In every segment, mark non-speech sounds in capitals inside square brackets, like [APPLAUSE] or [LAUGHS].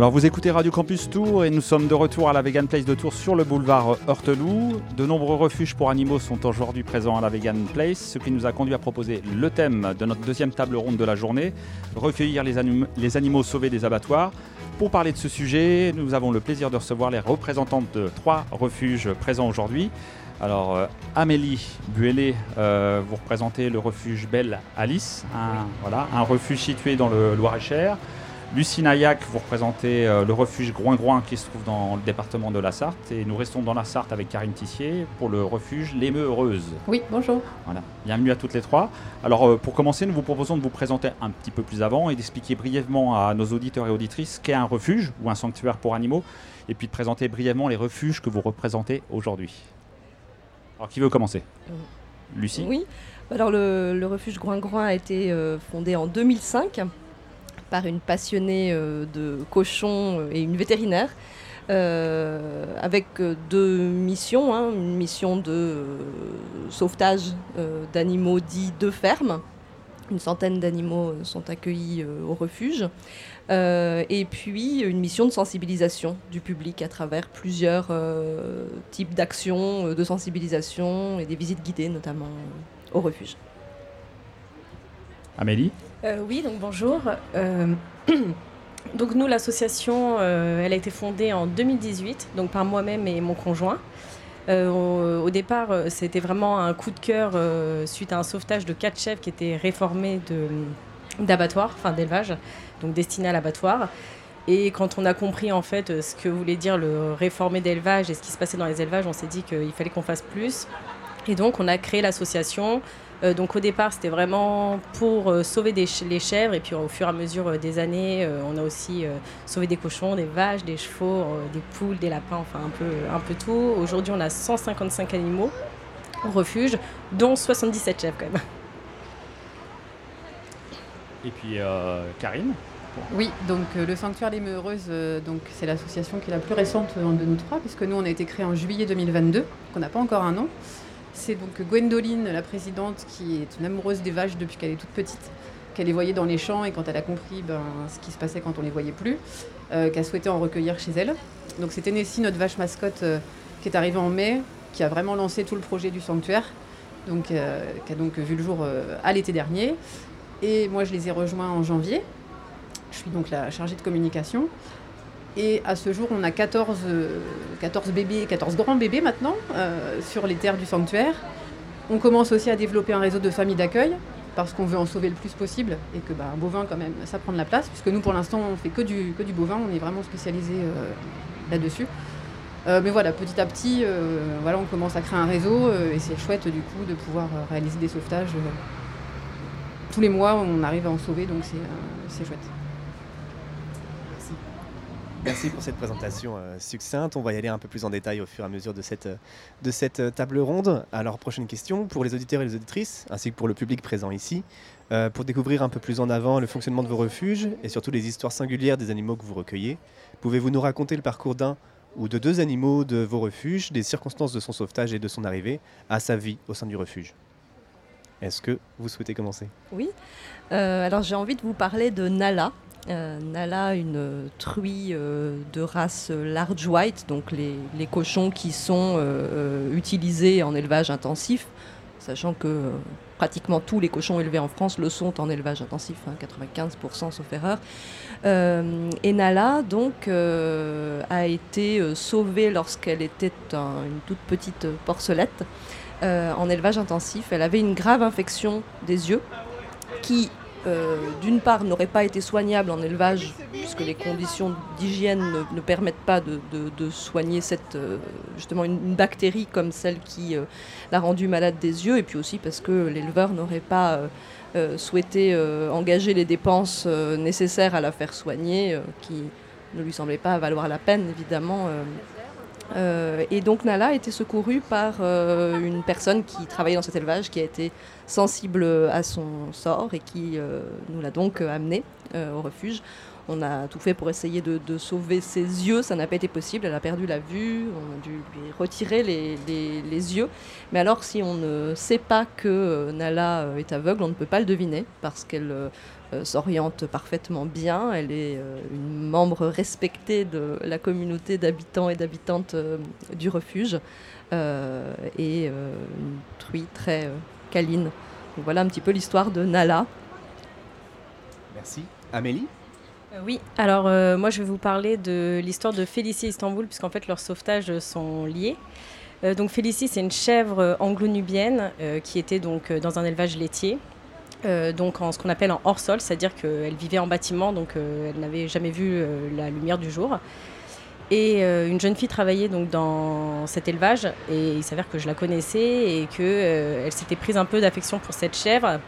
Alors vous écoutez Radio Campus Tour et nous sommes de retour à la Vegan Place de Tours sur le boulevard Heurteloup. De nombreux refuges pour animaux sont aujourd'hui présents à la Vegan Place, ce qui nous a conduit à proposer le thème de notre deuxième table ronde de la journée, recueillir les, les animaux sauvés des abattoirs. Pour parler de ce sujet, nous avons le plaisir de recevoir les représentantes de trois refuges présents aujourd'hui. Alors, euh, Amélie Buellé, euh, vous représentez le refuge Belle Alice, un, voilà, un refuge situé dans le Loir-et-Cher. Lucie Naillac, vous représentez euh, le refuge Groin-Groin qui se trouve dans le département de la Sarthe. Et nous restons dans la Sarthe avec Karine Tissier pour le refuge L'Émeu Heureuse. Oui, bonjour. Voilà, bienvenue à toutes les trois. Alors euh, pour commencer, nous vous proposons de vous présenter un petit peu plus avant et d'expliquer brièvement à nos auditeurs et auditrices ce qu'est un refuge ou un sanctuaire pour animaux. Et puis de présenter brièvement les refuges que vous représentez aujourd'hui. Alors qui veut commencer? Euh, Lucie Oui. Alors le, refuge Groin-Groin a été fondé en 2005 par une passionnée euh, de cochons euh, et une vétérinaire. Euh, avec deux missions, hein. une mission de sauvetage d'animaux dits de ferme. Une centaine d'animaux sont accueillis au refuge. et puis une mission de sensibilisation du public à travers plusieurs types d'actions de sensibilisation et des visites guidées notamment au refuge. Amélie euh, Oui, donc bonjour. Euh, [CLEARS THROAT] donc nous, l'association, euh, elle a été fondée en 2018, donc par moi-même et mon conjoint. Au, départ, c'était vraiment un coup de cœur suite à un sauvetage de quatre chèvres qui étaient réformés d'abattoirs, enfin d'élevage, donc destinés à l'abattoir. Et quand on a compris en fait ce que voulait dire le réformer d'élevage et ce qui se passait dans les élevages, on s'est dit qu'il fallait qu'on fasse plus. Et donc on a créé l'association euh, donc au départ, c'était vraiment pour euh, sauver les chèvres et puis au fur et à mesure euh, des années, on a aussi sauvé des cochons, des vaches, des chevaux, des poules, des lapins, enfin un peu, un peu tout. Aujourd'hui, on a 155 animaux au refuge, dont 77 chèvres quand même. Et puis Karine? Oui, donc le Sanctuaire des Meureuses, donc c'est l'association qui est la plus récente de nous trois, puisque nous on a été créé en juillet 2022, qu'on n'a pas encore un nom. C'est donc Gwendoline, la présidente, qui est une amoureuse des vaches depuis qu'elle est toute petite, qu'elle les voyait dans les champs et quand elle a compris ben, ce qui se passait quand on les voyait plus, euh, qu'elle souhaitait en recueillir chez elle. Donc c'était Nessie, notre vache mascotte, euh, qui est arrivée en mai, qui a vraiment lancé tout le projet du sanctuaire, euh, qui a donc vu le jour à l'été dernier. Et moi, je les ai rejoints en janvier. Je suis donc la chargée de communication. Et à ce jour, on a 14, 14 euh, bébés, 14 grands bébés maintenant euh, sur les terres du sanctuaire. On commence aussi à développer un réseau de familles d'accueil parce qu'on veut en sauver le plus possible et que bah, un bovin quand même ça prend de la place puisque nous pour l'instant on fait que du, que du bovin, on est vraiment spécialisé euh, là-dessus. mais voilà, petit à petit, voilà, on commence à créer un réseau et c'est chouette du coup de pouvoir réaliser des sauvetages. tous les mois, on arrive à en sauver, donc c'est chouette. Merci pour cette présentation euh, succincte. On va y aller un peu plus en détail au fur et à mesure de cette, euh, de cette euh, table ronde. Alors, prochaine question pour les auditeurs et les auditrices, ainsi que pour le public présent ici. pour découvrir un peu plus en avant le fonctionnement de vos refuges et surtout les histoires singulières des animaux que vous recueillez, pouvez-vous nous raconter le parcours d'un ou de deux animaux de vos refuges, des circonstances de son sauvetage et de son arrivée à sa vie au sein du refuge? Est-ce que vous souhaitez commencer? Oui. alors j'ai envie de vous parler de Nala, Nala, une truie euh, de race large white, donc les, cochons qui sont euh, utilisés en élevage intensif, sachant que pratiquement tous les cochons élevés en France le sont en élevage intensif, 95% hein, sauf erreur. et Nala, donc, a été sauvée lorsqu'elle était une toute petite porcelette en élevage intensif. Elle avait une grave infection des yeux qui euh, d'une part, n'aurait pas été soignable en élevage, puisque les conditions d'hygiène ne, permettent pas de, soigner cette, euh, justement une, bactérie comme celle qui euh, l'a rendue malade des yeux, et puis aussi parce que l'éleveur n'aurait pas souhaité engager les dépenses nécessaires à la faire soigner, qui ne lui semblaient pas valoir la peine, évidemment. Et donc Nala a été secourue par une personne qui travaillait dans cet élevage, qui a été sensible à son sort et qui euh, nous l'a donc amené euh, au refuge. on a tout fait pour essayer de, sauver ses yeux. Ça n'a pas été possible. Elle a perdu la vue. On a dû lui retirer les, yeux. Mais alors, si on ne sait pas que euh, Nala euh, est aveugle, on ne peut pas le deviner parce qu'elle euh, s'oriente parfaitement bien. Elle est une membre respectée de la communauté d'habitants et d'habitantes du refuge et une truie très câline. voilà un petit peu l'histoire de Nala. Merci. Amélie? Euh, oui, alors euh, moi je vais vous parler de l'histoire de Félicie Istanbul, puisqu'en fait leurs sauvetages sont liés. Euh, donc Félicie, c'est une chèvre anglo-nubienne qui était donc dans un élevage laitier, donc en ce qu'on appelle en hors-sol, c'est-à-dire qu'elle vivait en bâtiment, donc elle n'avait jamais vu la lumière du jour. Et une jeune fille travaillait donc dans cet élevage, et il s'avère que je la connaissais et qu'elle s'était prise un peu d'affection pour cette chèvre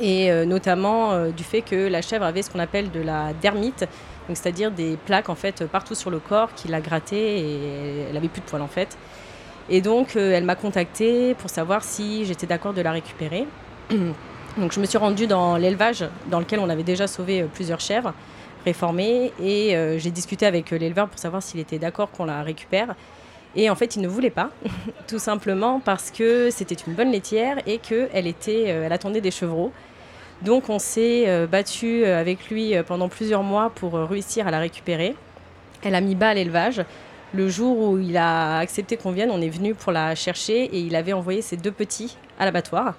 et euh, notamment euh, du fait que la chèvre avait ce qu'on appelle de la dermite, c'est-à-dire des plaques en fait partout sur le corps qui la grattaient et elle avait plus de poils en fait. Et donc euh, elle m'a contactée pour savoir si j'étais d'accord de la récupérer. [CLEARS THROAT] donc je me suis rendue dans l'élevage dans lequel on avait déjà sauvé plusieurs chèvres réformées et j'ai discuté avec l'éleveur pour savoir s'il était d'accord qu'on la récupère. Et en fait, il ne voulait pas, [LAUGHS] tout simplement parce que c'était une bonne laitière et qu'elle était, elle attendait des chevreaux. Donc on s'est euh, battu euh, avec lui euh, pendant plusieurs mois pour réussir à la récupérer. Elle a mis bas à l'élevage. Le jour où il a accepté qu'on vienne, on est venu pour la chercher et il avait envoyé ses deux petits à l'abattoir.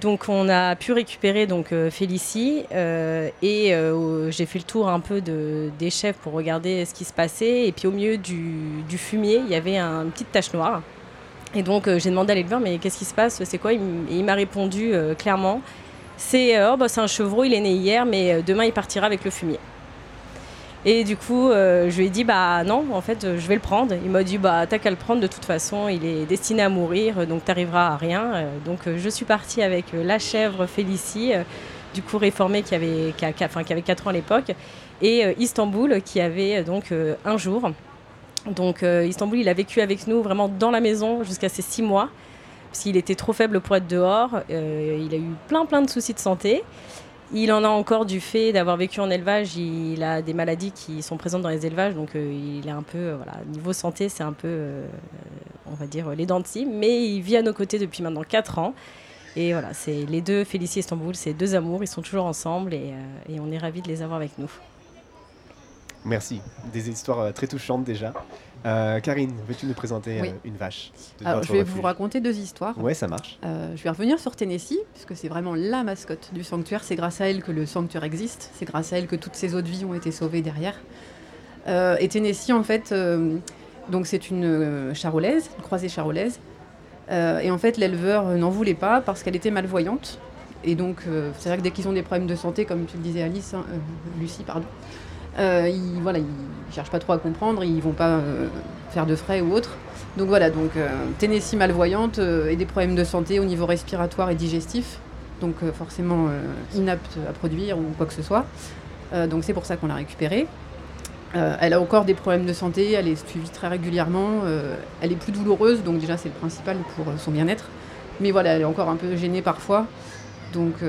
Donc on a pu récupérer donc Félicie et j'ai fait le tour un peu des chefs pour regarder ce qui se passait. Et puis au milieu du, fumier il y avait un, une petite tache noire. Et donc j'ai demandé à l'éleveur mais qu'est-ce qui se passe? C'est quoi? Et il m'a répondu clairement. Euh, oh, c'est un chevreau, il est né hier, mais euh, demain il partira avec le fumier. Et du coup, euh, je lui ai dit, bah non, en fait, je vais le prendre. Il m'a dit, bah t'as qu'à le prendre, de toute façon, il est destiné à mourir, donc t'arriveras à rien. donc je suis partie avec la chèvre Félicie, du coup réformée qui avait, qui, qui avait 4 ans à l'époque, et Istanbul qui avait donc un jour. Donc Istanbul, il a vécu avec nous vraiment dans la maison jusqu'à ses 6 mois parce était trop faible pour être dehors. Euh, il a eu plein plein de soucis de santé. Il en a encore du fait d'avoir vécu en élevage. Il a des maladies qui sont présentes dans les élevages, donc euh, il est un peu, euh, voilà, niveau santé, c'est un peu, on va dire, les dents. Mais il vit à nos côtés depuis maintenant 4 ans. Et voilà, c'est les deux, Félicie et Istanbul, c'est deux amours. Ils sont toujours ensemble et, et on est ravis de les avoir avec nous. Merci. Des histoires très touchantes déjà. Euh, Karine, veux-tu nous présenter euh, une vache Je vais vous raconter deux histoires. Ouais, ça marche. Euh, je vais revenir sur Tennessee, puisque c'est vraiment la mascotte du sanctuaire. C'est grâce à elle que le sanctuaire existe. C'est grâce à elle que toutes ces autres vies ont été sauvées derrière. et Tennessee, en fait, donc c'est une charolaise, une croisée charolaise. et en fait, l'éleveur n'en voulait pas parce qu'elle était malvoyante. Et donc, c'est vrai que dès qu'ils ont des problèmes de santé, comme tu le disais Alice, hein, Lucie, pardon, euh, ils, voilà, ils cherchent pas trop à comprendre, ils vont pas euh, faire de frais ou autre. Donc voilà, donc euh, Tennessee malvoyante et des problèmes de santé au niveau respiratoire et digestif, donc forcément inapte à produire ou quoi que ce soit. donc c'est pour ça qu'on l'a récupérée. elle a encore des problèmes de santé, elle est suivie très régulièrement, elle est plus douloureuse, donc déjà c'est le principal pour son bien-être. Mais voilà, elle est encore un peu gênée parfois. Donc,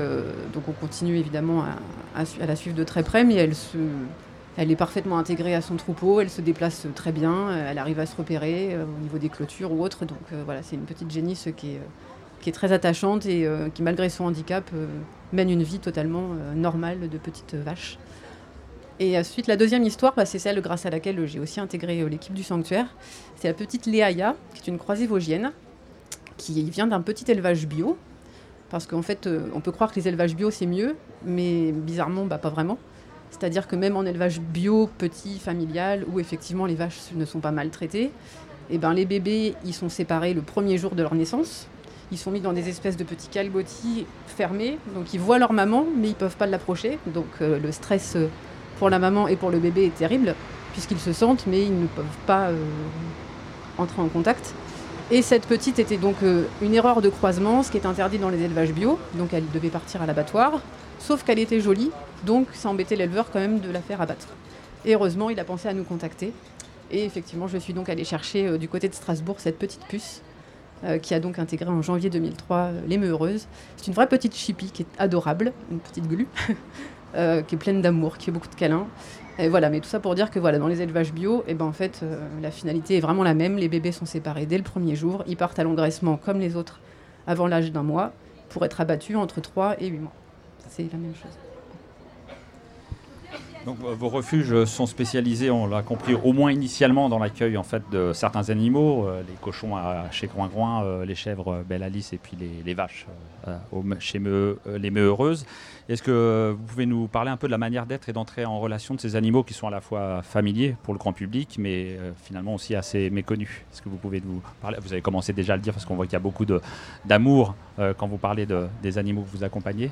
donc on continue évidemment à, à, la suivre de très près, mais elle se, elle est parfaitement intégrée à son troupeau, elle se déplace très bien, euh, elle arrive à se repérer euh, au niveau des clôtures ou autres. Donc euh, voilà, c'est une petite génisse qui est, qui est très attachante et qui, malgré son handicap, mène une vie totalement normale de petite vache. Et ensuite, la deuxième histoire, bah, c'est celle grâce à laquelle j'ai aussi intégré l'équipe du sanctuaire. C'est la petite Léaïa, qui est une croisée vosgienne, qui vient d'un petit élevage bio. Parce qu'en fait, on peut croire que les élevages bio, c'est mieux, mais bizarrement, bah, pas vraiment. C'est-à-dire que même en élevage bio, petit, familial, où effectivement les vaches ne sont pas maltraitées, eh ben les bébés, ils sont séparés le premier jour de leur naissance. Ils sont mis dans des espèces de petits calbotis fermés, donc ils voient leur maman, mais ils peuvent pas l'approcher. Donc euh, le stress euh, pour la maman et pour le bébé est terrible, puisqu'ils se sentent, mais ils ne peuvent pas euh, entrer en contact. Et cette petite était donc une erreur de croisement, ce qui est interdit dans les élevages bio, donc elle devait partir à l'abattoir. Sauf qu'elle était jolie, donc ça embêtait l'éleveur quand même de la faire abattre. Et heureusement, il a pensé à nous contacter. Et effectivement, je suis donc allée chercher euh, du côté de Strasbourg cette petite puce euh, qui a donc intégré en janvier 2003 euh, les Meureuses. C'est une vraie petite chippie qui est adorable, une petite glu. [LAUGHS] euh, qui est pleine d'amour, qui fait beaucoup de câlins. Et voilà, mais tout ça pour dire que voilà, dans les élevages bio, et ben en fait, la finalité est vraiment la même. Les bébés sont séparés dès le premier jour. Ils partent à l'engraissement comme les autres avant l'âge d'un mois pour être abattus entre 3 et 8 mois. C'est la même chose. Donc euh, vos refuges sont spécialisés, on l'a compris, au moins initialement dans l'accueil en fait de certains animaux, euh, les cochons à, chez Groin-Groin, euh, les chèvres Belle Alice et puis les, vaches chez euh, les Meux. Est-ce que vous pouvez nous parler un peu de la manière d'être et d'entrer en relation de ces animaux qui sont à la fois familiers pour le grand public, mais finalement aussi assez méconnus? Est-ce que vous pouvez nous parler? Vous avez commencé déjà à le dire parce qu'on voit qu'il y a beaucoup d'amour quand vous parlez de- des animaux que vous accompagnez.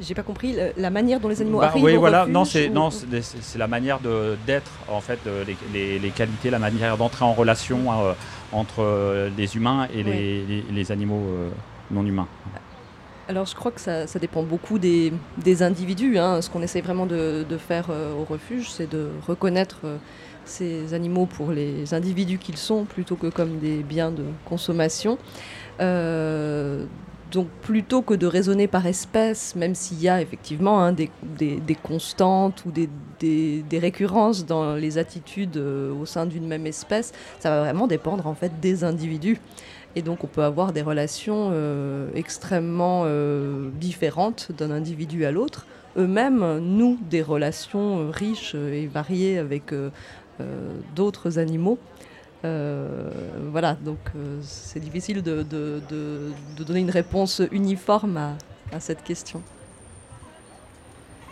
J'ai- pas compris la, manière dont les animaux Bah, arrivent oui, voilà. refuge Non, c'est ou- non, c'est la manière de d'être en fait, de- les, les- les qualités, la manière d'entrer en relation euh, entre euh, les humains et les, les- les animaux euh, non humains. Alors je crois que ça, ça dépend beaucoup des, des individus. hein. Ce qu'on essaie vraiment de, de faire euh, au refuge, c'est de reconnaître euh, ces animaux pour les individus qu'ils sont, plutôt que comme des biens de consommation. Euh, donc plutôt que de raisonner par espèce, même s'il y a effectivement hein, des, constantes ou des, récurrences dans les attitudes euh, au sein d'une même espèce, ça va vraiment dépendre en fait des individus. Et donc on peut avoir des relations euh, extrêmement euh, différentes d'un individu à l'autre. Eux-mêmes nouent des relations riches et variées avec d'autres animaux. Euh, voilà, donc euh, c'est difficile de, donner une réponse uniforme à, cette question.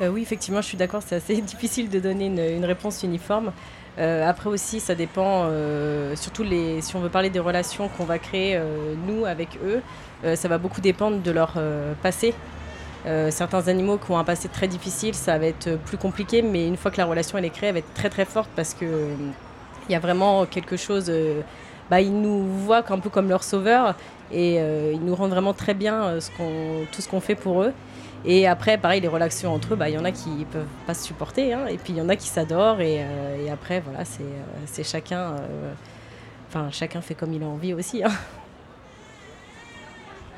Euh, oui, effectivement, je suis d'accord, c'est assez [LAUGHS] difficile de donner une, réponse uniforme. Après aussi, ça dépend, surtout les, si on veut parler des relations qu'on va créer, nous, avec eux, ça va beaucoup dépendre de leur passé. Certains animaux qui ont un passé très difficile, ça va être plus compliqué, mais une fois que la relation elle est créée, elle va être très très forte parce que il y a vraiment quelque chose. euh, bah, ils nous voient un peu comme leur sauveur et euh, ils nous rendent vraiment très bien euh, tout ce qu'on fait pour eux. Et après, pareil, les relations entre eux, bah, il y en a qui peuvent pas se supporter, hein, et puis il y en a qui s'adorent, et, après, voilà, c'est chacun, enfin, chacun fait comme il a envie aussi. hein.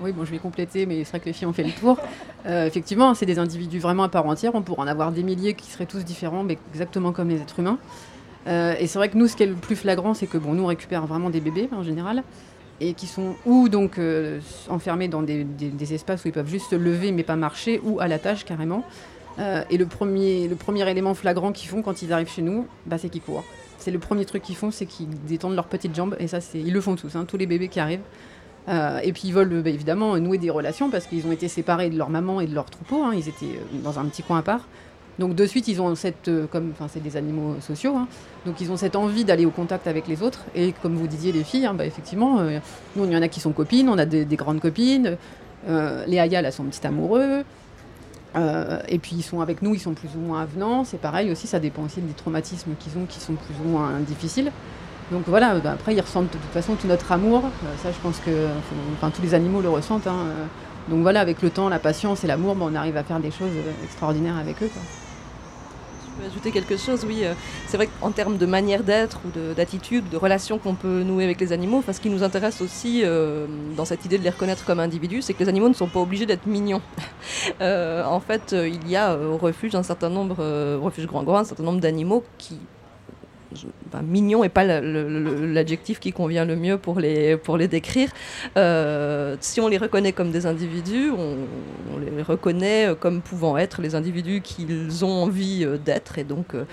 Oui, bon, je vais compléter, mais c'est vrai que les filles ont fait le tour. Effectivement, c'est des individus vraiment à part entière. On pourrait en avoir des milliers qui seraient tous différents, mais exactement comme les êtres humains. Euh, et c'est vrai que nous, ce qui est le plus flagrant, c'est que bon, nous, on récupère vraiment des bébés en général, et qui sont ou donc euh, enfermés dans des, espaces où ils peuvent juste se lever mais pas marcher, ou à la tâche carrément. Euh, et le premier, le premier élément flagrant qu'ils font quand ils arrivent chez nous, bah, c'est qu'ils courent. C'est le premier truc qu'ils font, c'est qu'ils détendent leurs petites jambes, et ça, c'est, ils le font tous, hein, tous les bébés qui arrivent. Et puis ils veulent bah, évidemment nouer des relations parce qu'ils ont été séparés de leur maman et de leur troupeau. hein. Ils étaient dans un petit coin à part. Donc de suite, ils ont cette, euh, comme, enfin c'est des animaux sociaux, hein. donc ils ont cette envie d'aller au contact avec les autres. Et comme vous disiez les filles, hein, bah, effectivement, euh, nous il y en a qui sont copines, on a des, des grandes copines. Euh, les Aya, là, sont petit amoureux. Et puis ils sont avec nous, ils sont plus ou moins avenants. C'est pareil aussi, ça dépend aussi des traumatismes qu'ils ont qui sont plus ou moins difficiles. Donc voilà, bah, après ils ressentent de toute façon tout notre amour. Ça, je pense que enfin, tous les animaux le ressentent. hein. Donc voilà, avec le temps, la patience et l'amour, bah, on arrive à faire des choses extraordinaires avec eux. Peux ajouter quelque chose, oui. euh, C'est vrai qu'en termes de manière d'être ou de- d'attitude, de, relation qu'on peut nouer avec les animaux, enfin, ce qui nous intéresse aussi euh, dans cette idée de les reconnaître comme individus, c'est que les animaux ne sont pas obligés d'être mignons. [LAUGHS] Euh, en fait, il y a au refuge un certain nombre, au refuge Grand Grand, un certain nombre d'animaux qui ben, mignon n'est pas l'adjectif qui convient le mieux pour les, pour les décrire. Euh, si on les reconnaît comme des individus, on, on les reconnaît euh, comme pouvant être les individus qu'ils ont envie euh, d'être. Et donc, euh,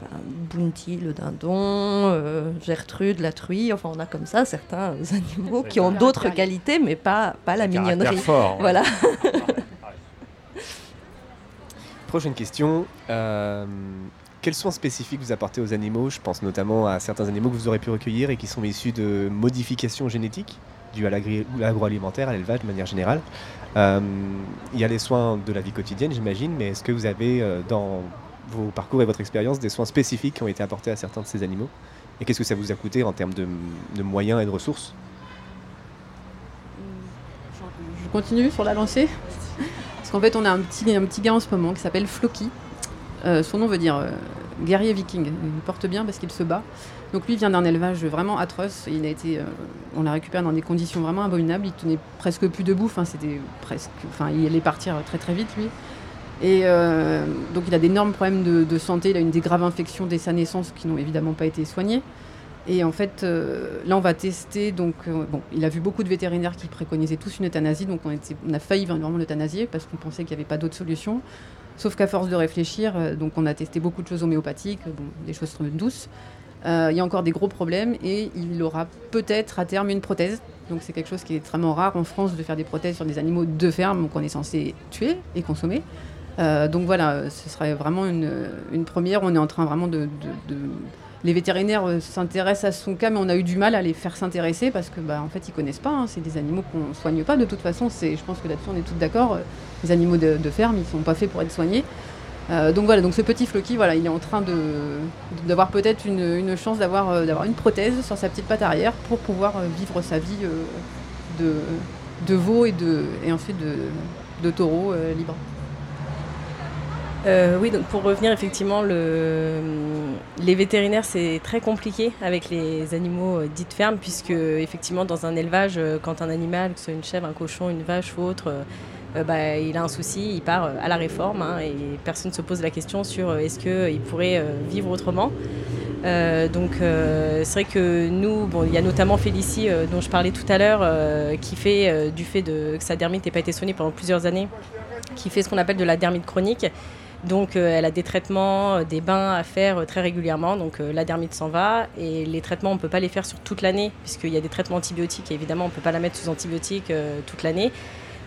ben, Bounty, le dindon, euh, Gertrude, la truie, enfin, on a comme ça certains [LAUGHS] animaux qui ont d'autres qualités, mais pas, pas la mignonnerie. fort. ouais. Voilà. [LAUGHS] [LAUGHS] Prochaine question. Quels soins spécifiques vous apportez aux animaux? Je pense notamment à certains animaux que vous aurez pu recueillir et qui sont issus de modifications génétiques dues à l'agroalimentaire, à l'élevage de manière générale. Euh, il y a les soins de la vie quotidienne, j'imagine, mais est-ce que vous avez euh, dans vos parcours et votre expérience des soins spécifiques qui ont été apportés à certains de ces animaux? Et qu'est-ce que ça vous a coûté en termes de, de moyens et de ressources? Je continue sur la lancée. Parce qu'en fait, on a un petit, un petit gars en ce moment qui s'appelle Floki. Euh, son nom veut dire euh, guerrier viking. Il porte bien parce qu'il se bat. Donc lui vient d'un élevage vraiment atroce. Il a été, euh, on l'a récupéré dans des conditions vraiment abominables. Il tenait presque plus debout. Enfin, c'était presque. Enfin, il allait partir très très vite lui. Et donc il a d'énormes problèmes de, santé, il a une des graves infections dès sa naissance qui n'ont évidemment pas été soignées. Et en fait, là, on va tester. Donc, il a vu beaucoup de vétérinaires qui préconisaient tous une euthanasie. Donc, on, on a failli vraiment l'euthanasier parce qu'on pensait qu'il n'y avait pas d'autre solution. Sauf qu'à force de réfléchir, donc on a testé beaucoup de choses homéopathiques, des choses douces. Euh, il y a encore des gros problèmes et il aura peut-être à terme une prothèse. Donc c'est quelque chose qui est extrêmement rare en France de faire des prothèses sur des animaux de ferme qu'on est censé tuer et consommer. Euh, donc voilà, ce serait vraiment une, première. On est en train vraiment de, les vétérinaires euh, s'intéressent à son cas, mais on a eu du mal à les faire s'intéresser parce que, bah, en fait, ils connaissent pas. Hein. C'est des animaux qu'on soigne pas. De toute façon, je pense que là-dessus, on est tous d'accord. Les animaux de, ferme, ils sont pas faits pour être soignés. Euh, donc voilà, donc ce petit Floki, voilà, il est en train d'avoir peut-être une, chance euh, d'avoir une prothèse sur sa petite patte arrière pour pouvoir euh, vivre sa vie de, veau et, de, et ensuite de taureau libre. Oui, donc pour revenir effectivement, le, les vétérinaires c'est très compliqué avec les animaux dits de ferme puisque effectivement dans un élevage, quand un animal, que ce soit une chèvre, un cochon, une vache ou autre, euh, bah, il a un souci, il part euh, à la réforme hein, et personne ne se pose la question sur euh, est-ce qu'il pourrait vivre autrement. donc c'est vrai que nous, il y a notamment Félicie dont je parlais tout à l'heure, qui fait du fait de, que sa dermite n'ait pas été soignée pendant plusieurs années, qui fait ce qu'on appelle de la dermite chronique. Donc elle a des traitements, des bains à faire très régulièrement. Donc la dermite s'en va et les traitements on ne peut pas les faire sur toute l'année puisqu'il y a des traitements antibiotiques et évidemment on ne peut pas la mettre sous antibiotiques toute l'année.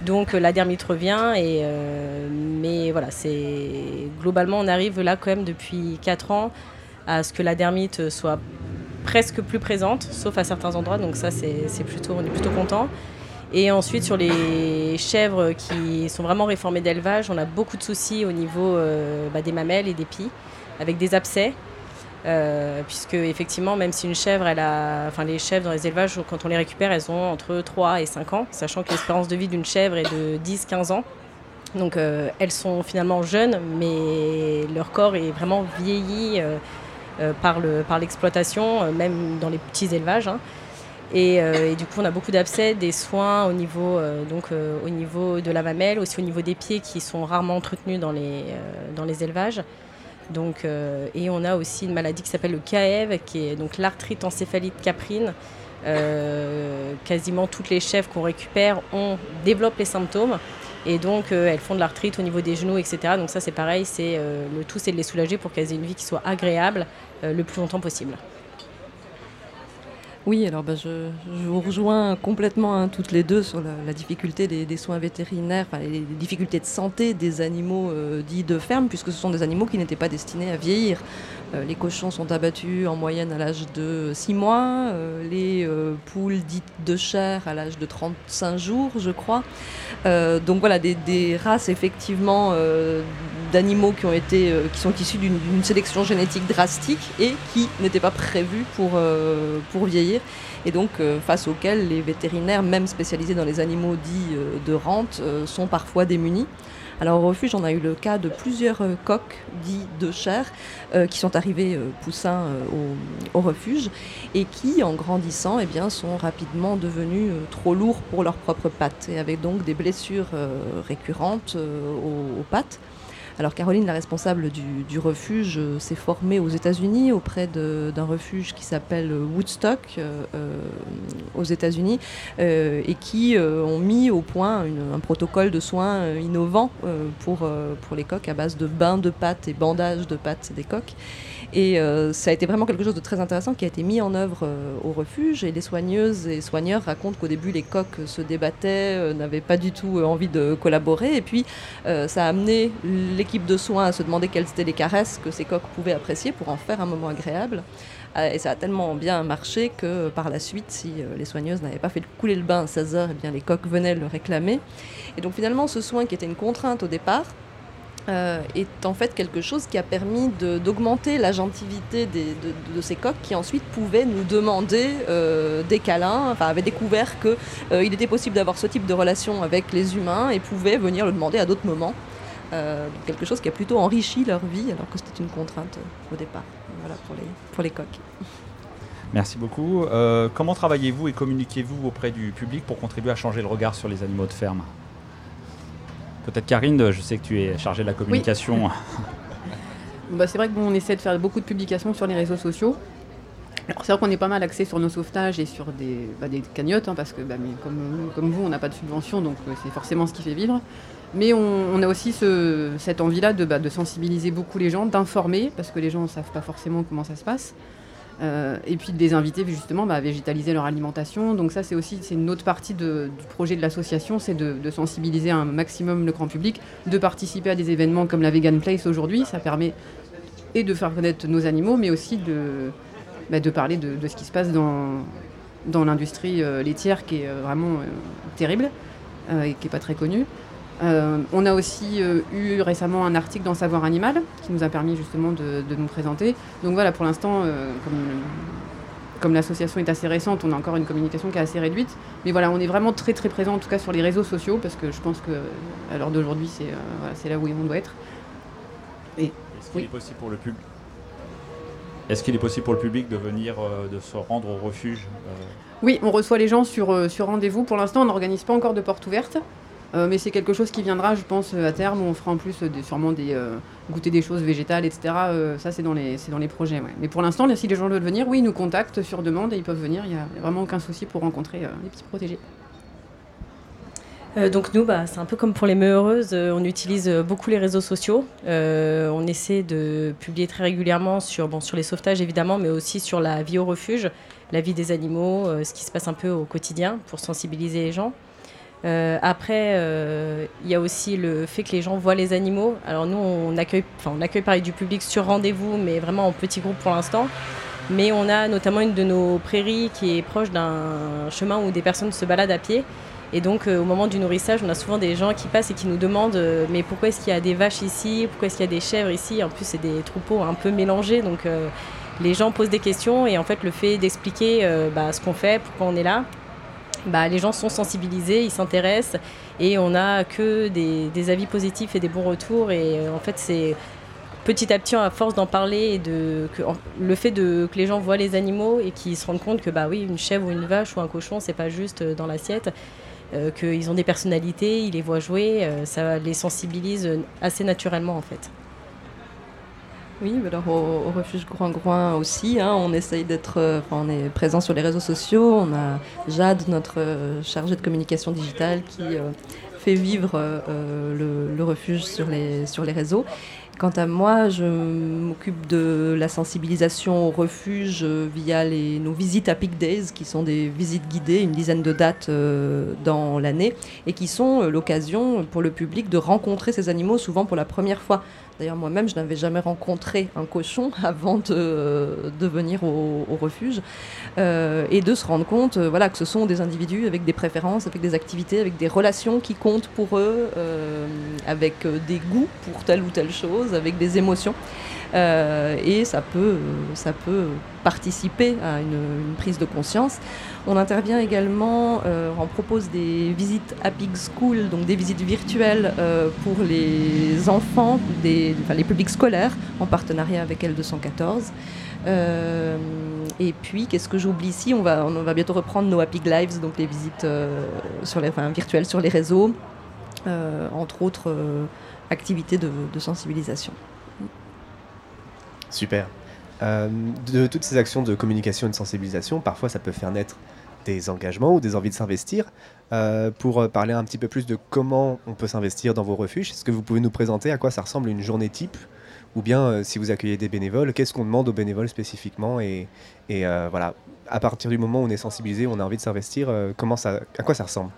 Donc la dermite revient, et, euh, mais voilà, c'est globalement on arrive là quand même depuis 4 ans à ce que la dermite soit presque plus présente, sauf à certains endroits, donc ça c'est plutôt, on est plutôt content. Et ensuite sur les chèvres qui sont vraiment réformées d'élevage, on a beaucoup de soucis au niveau euh, bah, des mamelles et des pies, avec des abcès. Euh, puisque effectivement, même si une chèvre, a, enfin les chèvres dans les élevages, quand on les récupère, elles ont entre 3 et 5 ans, sachant que l'espérance de vie d'une chèvre est de 10-15 ans. Donc euh, elles sont finalement jeunes, mais leur corps est vraiment vieilli par l'exploitation, même dans les petits élevages. Hein. Et, et, du coup, on a beaucoup d'abcès, des soins au niveau, donc, au niveau de la mamelle, aussi au niveau des pieds qui sont rarement entretenus dans les, dans les élevages. Donc, euh, et on a aussi une maladie qui s'appelle le CAEV, qui est donc l'arthrite encéphalite caprine. Euh, quasiment toutes les chèvres qu'on récupère ont, développent les symptômes. Et donc, euh, elles font de l'arthrite au niveau des genoux, etc. Donc ça, c'est pareil. Le tout, c'est de les soulager pour qu'elles aient une vie qui soit agréable le plus longtemps possible. Oui, alors bah, je, vous rejoins complètement hein, toutes les deux sur la, difficulté des, soins vétérinaires, les difficultés de santé des animaux euh, dits de ferme, puisque ce sont des animaux qui n'étaient pas destinés à vieillir. Euh, les cochons sont abattus en moyenne à l'âge de 6 mois, euh, les poules dites de chair à l'âge de 35 jours, je crois. donc voilà, des, races effectivement d'animaux qui, qui sont issus d'une sélection génétique drastique et qui n'étaient pas prévus pour, pour vieillir et donc euh, face auxquels les vétérinaires, même spécialisés dans les animaux dits euh, de rente, euh, sont parfois démunis. Alors au refuge, on a eu le cas de plusieurs coqs dits de chair qui sont arrivés poussins au, refuge et qui, en grandissant, eh sont rapidement devenus trop lourds pour leurs propres pattes et avec donc des blessures récurrentes aux pattes. Alors Caroline, la responsable du, refuge, euh, s'est formée aux États-Unis auprès d'un refuge qui s'appelle Woodstock euh, euh, aux États-Unis et qui ont mis au point un protocole de soins innovant pour, pour les coqs à base de bains de pâtes et bandages de pâtes des coqs. Et euh, ça a été vraiment quelque chose de très intéressant qui a été mis en œuvre euh, au refuge. Et les soigneuses et soigneurs racontent qu'au début, les coqs se débattaient, euh, n'avaient pas du tout envie de collaborer. Et puis, ça a amené l'équipe de soins à se demander quelles étaient les caresses que ces coqs pouvaient apprécier pour en faire un moment agréable. Et ça a tellement bien marché que par la suite, si les soigneuses n'avaient pas fait couler le bain à 16 heures, et eh bien les coqs venaient le réclamer. Et donc finalement, ce soin qui était une contrainte au départ, euh, est en fait quelque chose qui a permis d'augmenter la gentilité de, ces coqs qui ensuite pouvaient nous demander euh, des câlins, enfin avaient découvert qu'il euh, était possible d'avoir ce type de relation avec les humains et pouvaient venir le demander à d'autres moments. quelque chose qui a plutôt enrichi leur vie alors que c'était une contrainte au départ. Voilà pour les, pour les coqs. Merci beaucoup. comment travaillez-vous et communiquez-vous auprès du public pour contribuer à changer le regard sur les animaux de ferme? Peut-être Karine, je sais que tu es chargée de la communication. [LAUGHS] Bah, c'est vrai qu'on essaie de faire beaucoup de publications sur les réseaux sociaux. C'est vrai qu'on est pas mal axé sur nos sauvetages et sur des, bah, des cagnottes, hein, parce que bah, mais comme, comme, vous, on n'a pas de subvention, donc euh, c'est forcément ce qui fait vivre. Mais on, on a aussi ce, cette envie-là de, bah, de, sensibiliser beaucoup les gens, d'informer, parce que les gens ne savent pas forcément comment ça se passe. Euh, et puis de les inviter justement bah, à végétaliser leur alimentation. Donc ça, c'est aussi c'est une autre partie du projet de l'association, c'est de, sensibiliser un maximum le grand public, de participer à des événements comme la Vegan Place aujourd'hui. Ça permet et de faire connaître nos animaux, mais aussi de, bah, de parler de, ce qui se passe dans, dans l'industrie euh, laitière qui est euh, vraiment terrible et qui n'est pas très connue. Euh, on a aussi eu récemment un article dans Savoir Animal qui nous a permis justement de, de nous présenter. Donc voilà, pour l'instant, comme, comme l'association est assez récente, on a encore une communication qui est assez réduite. Mais voilà, on est vraiment très très présent en tout cas sur les réseaux sociaux parce que je pense qu'à l'heure d'aujourd'hui, c'est voilà, là où on doit être. Et est-ce qu'il oui. est possible pour le public Est-ce qu'il est possible pour le public de venir, euh, de se rendre au refuge euh... Oui, on reçoit les gens sur, euh, sur rendez-vous. Pour l'instant, on n'organise pas encore de porte ouverte. Euh, mais c'est quelque chose qui viendra, je pense, à terme, où on fera en plus des, sûrement goûter des choses végétales, etc. ça, c'est dans, les, projets. Mais pour l'instant, si les gens veulent venir, oui, ils nous contactent sur demande et ils peuvent venir. Il n'y a vraiment aucun souci pour rencontrer les petits protégés. Euh, donc nous, bah, c'est un peu comme pour les meureuses, euh, on utilise beaucoup les réseaux sociaux. Euh, on essaie de publier très régulièrement sur, les sauvetages évidemment, mais aussi sur la vie au refuge, la vie des animaux, euh, ce qui se passe un peu au quotidien pour sensibiliser les gens. Euh, après, il euh, y a aussi le fait que les gens voient les animaux. Alors nous, on accueille, enfin, on accueille pareil du public sur rendez-vous, mais vraiment en petits groupes pour l'instant. Mais on a notamment une de nos prairies qui est proche d'un chemin où des personnes se baladent à pied. Et donc, euh, au moment du nourrissage, on a souvent des gens qui passent et qui nous demandent mais pourquoi est-ce qu'il y a des vaches ici? Pourquoi est-ce qu'il y a des chèvres ici? En plus, c'est des troupeaux un peu mélangés. Donc, les gens posent des questions et en fait, le fait d'expliquer bah, ce qu'on fait, pourquoi on est là, bah, les gens sont sensibilisés, ils s'intéressent et on n'a que des, avis positifs et des bons retours. Et euh, en fait, c'est petit à petit, à force d'en parler de le fait que les gens voient les animaux et qu'ils se rendent compte que bah oui, une chèvre ou une vache ou un cochon, c'est pas juste dans l'assiette euh, qu'ils ont des personnalités, ils les voient jouer, euh, ça les sensibilise assez naturellement en fait. Oui, alors au, refuge Groin-Groin aussi, hein, on essaye d'être, euh, on est présent sur les réseaux sociaux. On a Jade, notre euh, chargée de communication digitale, qui euh, fait vivre le, refuge sur les, sur les réseaux. Quant à moi, je m'occupe de la sensibilisation au refuge via les, nos visites à Peak Days, qui sont des visites guidées, une dizaine de dates dans l'année, et qui sont l'occasion pour le public de rencontrer ces animaux, souvent pour la première fois. D'ailleurs, moi-même, je n'avais jamais rencontré un cochon [LAUGHS] avant de, venir au, au refuge euh, et de se rendre compte euh, voilà, que ce sont des individus avec des préférences, avec des activités, avec des relations qui comptent pour eux, euh, avec des goûts pour telle ou telle chose, avec des émotions. Euh, et ça peut, ça peut participer à une, prise de conscience. On intervient également, euh, on propose des visites à School, donc des visites virtuelles euh, pour les enfants, les publics scolaires, en partenariat avec L214. Euh, et puis, qu'est-ce que j'oublie ici? On va, on va bientôt reprendre nos Happy Lives, donc les visites virtuelles sur les réseaux, entre autres activités de sensibilisation. Super. Euh, de toutes ces actions de communication et de sensibilisation, parfois ça peut faire naître des engagements ou des envies de s'investir. Euh, pour parler un petit peu plus de comment on peut s'investir dans vos refuges, est-ce que vous pouvez nous présenter à quoi ça ressemble une journée type? Ou bien euh, si vous accueillez des bénévoles, qu'est-ce qu'on demande aux bénévoles spécifiquement? Et, euh, voilà, à partir du moment où on est sensibilisé, on a envie de s'investir, euh, comment ça, à quoi ça ressemble?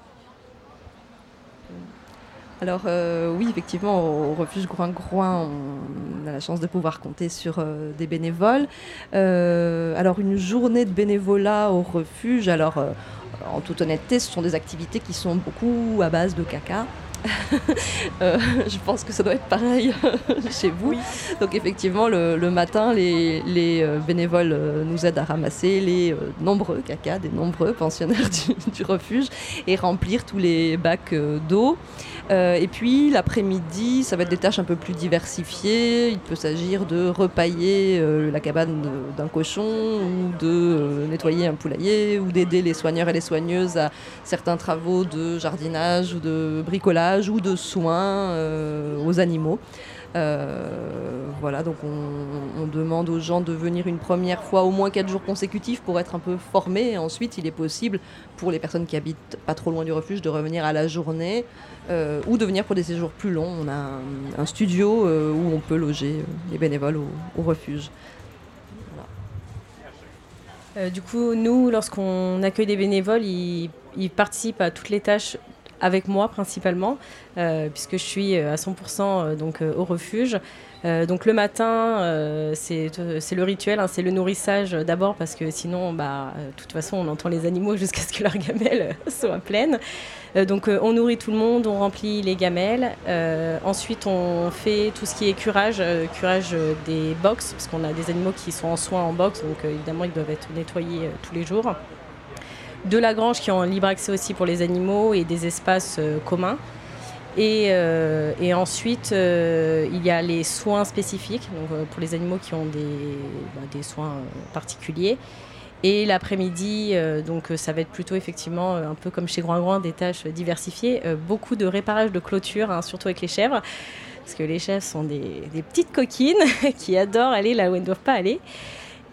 Alors euh, oui, effectivement, au, refuge Groin-Groin, on a la chance de pouvoir compter sur euh, des bénévoles. Euh, alors une journée de bénévolat au refuge, alors en toute honnêteté, ce sont des activités qui sont beaucoup à base de caca. Euh, je pense que ça doit être pareil [LAUGHS] chez vous. Oui. Donc effectivement, le, le matin, les, les, bénévoles nous aident à ramasser les nombreux caca des nombreux pensionnaires [LAUGHS] du, du refuge et remplir tous les bacs d'eau. Euh, et puis l'après-midi, ça va être des tâches un peu plus diversifiées. Il peut s'agir de repailler euh, la cabane d'un cochon ou de euh, nettoyer un poulailler ou d'aider les soigneurs et les soigneuses à certains travaux de jardinage ou de bricolage ou de soins aux animaux. Euh, voilà, donc on, demande aux gens de venir une première fois au moins 4 jours consécutifs pour être un peu formés. Ensuite, il est possible pour les personnes qui habitent pas trop loin du refuge de revenir à la journée euh, ou de venir pour des séjours plus longs. On a un, studio euh, où on peut loger les bénévoles au, refuge. du coup, nous, lorsqu'on accueille des bénévoles, ils, participent à toutes les tâches avec moi principalement, euh, puisque je suis euh, à 100% euh, donc, au refuge. donc le matin, c'est le rituel, hein, c'est le nourrissage d'abord parce que sinon, bah, de toute façon, on entend les animaux [LAUGHS] jusqu'à ce que leur gamelle soit pleine. donc on nourrit tout le monde, on remplit les gamelles. ensuite, on fait tout ce qui est curage, curage des box, parce qu'on a des animaux qui sont en soins en box, donc évidemment, ils doivent être nettoyés tous les jours de la grange qui ont un libre accès aussi pour les animaux et des espaces euh, communs. Et, euh, ensuite, euh, il y a les soins spécifiques pour les animaux qui ont des, bah, soins particuliers. Et l'après-midi, donc ça va être plutôt effectivement un peu comme chez Grand des tâches diversifiées. beaucoup de réparage de clôture, hein, surtout avec les chèvres, parce que les chèvres sont des, des petites coquines [LAUGHS] qui adorent aller là où elles ne doivent pas aller.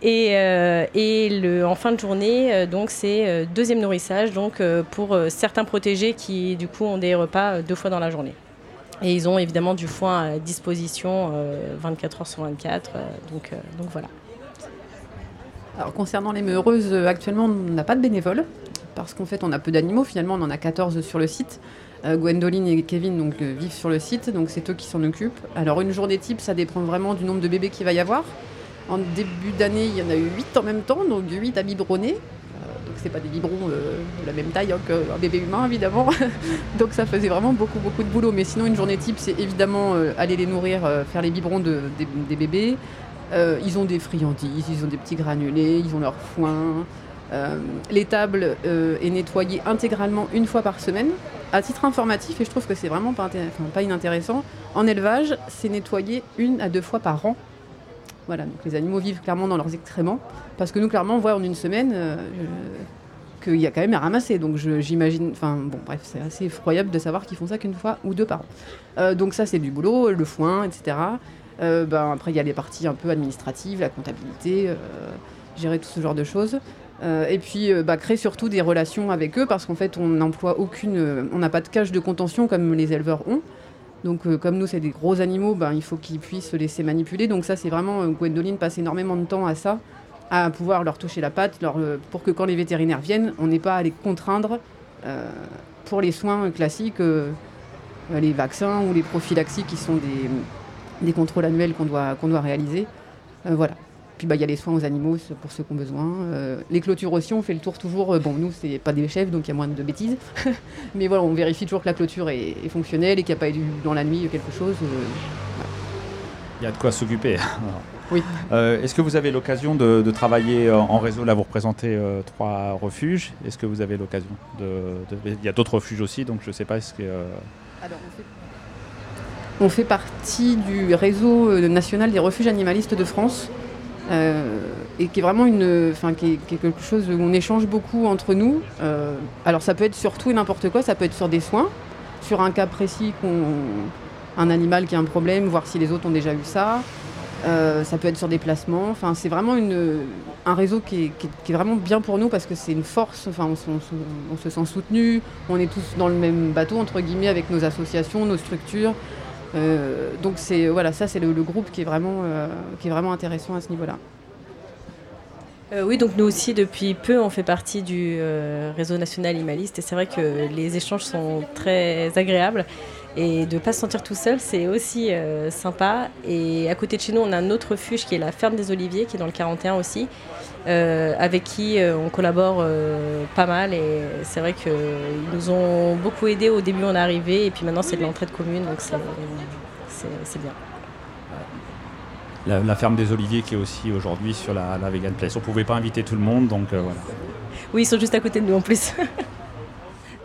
Et, euh, en fin de journée, euh, donc c'est euh, deuxième nourrissage, donc pour certains protégés qui du coup ont des repas deux fois dans la journée. Et ils ont évidemment du foin à disposition 24 heures sur 24. donc, donc voilà. Alors concernant les meureuses, actuellement on n'a pas de bénévoles parce qu'en fait on a peu d'animaux. Finalement on en a 14 sur le site. Gwendoline et Kevin donc, vivent sur le site, donc c'est eux qui s'en occupent. Alors une journée type, ça dépend vraiment du nombre de bébés qu'il va y avoir. En début d'année, il y en a eu 8 en même temps, donc 8 à biberonner. Euh, donc c'est pas des biberons euh, de la même taille hein, qu'un bébé humain évidemment. [LAUGHS] donc ça faisait vraiment beaucoup beaucoup de boulot. Mais sinon une journée type c'est évidemment euh, aller les nourrir, faire les biberons des, bébés. ils ont des friandises, ils ont des petits granulés, ils ont leur foin. les tables est nettoyée intégralement une fois par semaine. À titre informatif, et je trouve que c'est vraiment pas, pas inintéressant, en élevage, c'est nettoyé une à deux fois par an les animaux vivent clairement dans leurs excréments. Parce que nous, clairement, on voit en une semaine euh, qu'il y a quand même à ramasser. Donc j'imagine. Enfin, bon, bref, c'est assez effroyable de savoir qu'ils font ça qu'une fois ou deux par an. Euh, donc ça, c'est du boulot, le foin, etc. Euh, ben, après, il y a les parties un peu administratives, la comptabilité, gérer tout ce genre de choses. et puis bah, créer surtout des relations avec eux parce qu'en fait on n'emploie aucune, on n'a pas de cage de contention comme les éleveurs ont. Donc euh, comme nous c'est des gros animaux, ben, il faut qu'ils puissent se laisser manipuler. Donc ça c'est vraiment, euh, Gwendoline passe énormément de temps à ça, à pouvoir leur toucher la patte, euh, pour que quand les vétérinaires viennent, on n'ait pas à les contraindre pour les soins classiques, les vaccins ou les prophylaxies qui sont des, contrôles annuels qu'on doit, qu'on doit réaliser. voilà. Puis bah, il y a les soins aux animaux pour ceux qui ont besoin. Euh, les clôtures aussi, on fait le tour toujours. Euh, bon, nous, c'est pas des chefs, donc il y a moins de bêtises. [LAUGHS] Mais voilà, on vérifie toujours que la clôture est, fonctionnelle et qu'il n'y a pas eu dans la nuit quelque chose. Euh, il y a de quoi s'occuper. [LAUGHS] oui. Est-ce que vous avez l'occasion de, travailler en réseau? Là, vous représentez trois refuges. Est-ce que vous avez l'occasion de, Il y a d'autres refuges aussi, donc je ne sais pas. Est-ce que. Alors, on fait... On fait partie du réseau national des refuges animalistes de France. Euh, et qui est vraiment une, qui, est, quelque chose où on échange beaucoup entre nous. Euh, alors ça peut être sur tout et n'importe quoi, ça peut être sur des soins, sur un cas précis, qu'on, un animal qui a un problème, voir si les autres ont déjà eu ça. Euh, ça peut être sur des placements. Enfin, c'est vraiment un réseau qui est, vraiment bien pour nous parce que c'est une force. On, se sent soutenu. On est tous dans le même bateau entre guillemets avec nos associations, nos structures. Euh, donc c'est voilà, ça c'est le, groupe qui est vraiment euh, qui est vraiment intéressant à ce niveau-là. Euh, oui, donc nous aussi, depuis peu, on fait partie du réseau national animaliste et c'est vrai que les échanges sont très agréables. Et de ne pas se sentir tout seul, c'est aussi sympa. Et à côté de chez nous, on a un autre refuge qui est la Ferme des Oliviers, qui est dans le 41 aussi, euh, avec qui euh, on collabore euh, pas mal et c'est vrai qu'ils nous ont beaucoup aidés au début on est arrivé et puis maintenant c'est de l'entraide commune donc c'est bien. La, ferme des Oliviers qui est aussi aujourd'hui sur la, Vegan Place. On ne pouvait pas inviter tout le monde donc voilà. Oui ils sont juste à côté de nous en plus. [LAUGHS]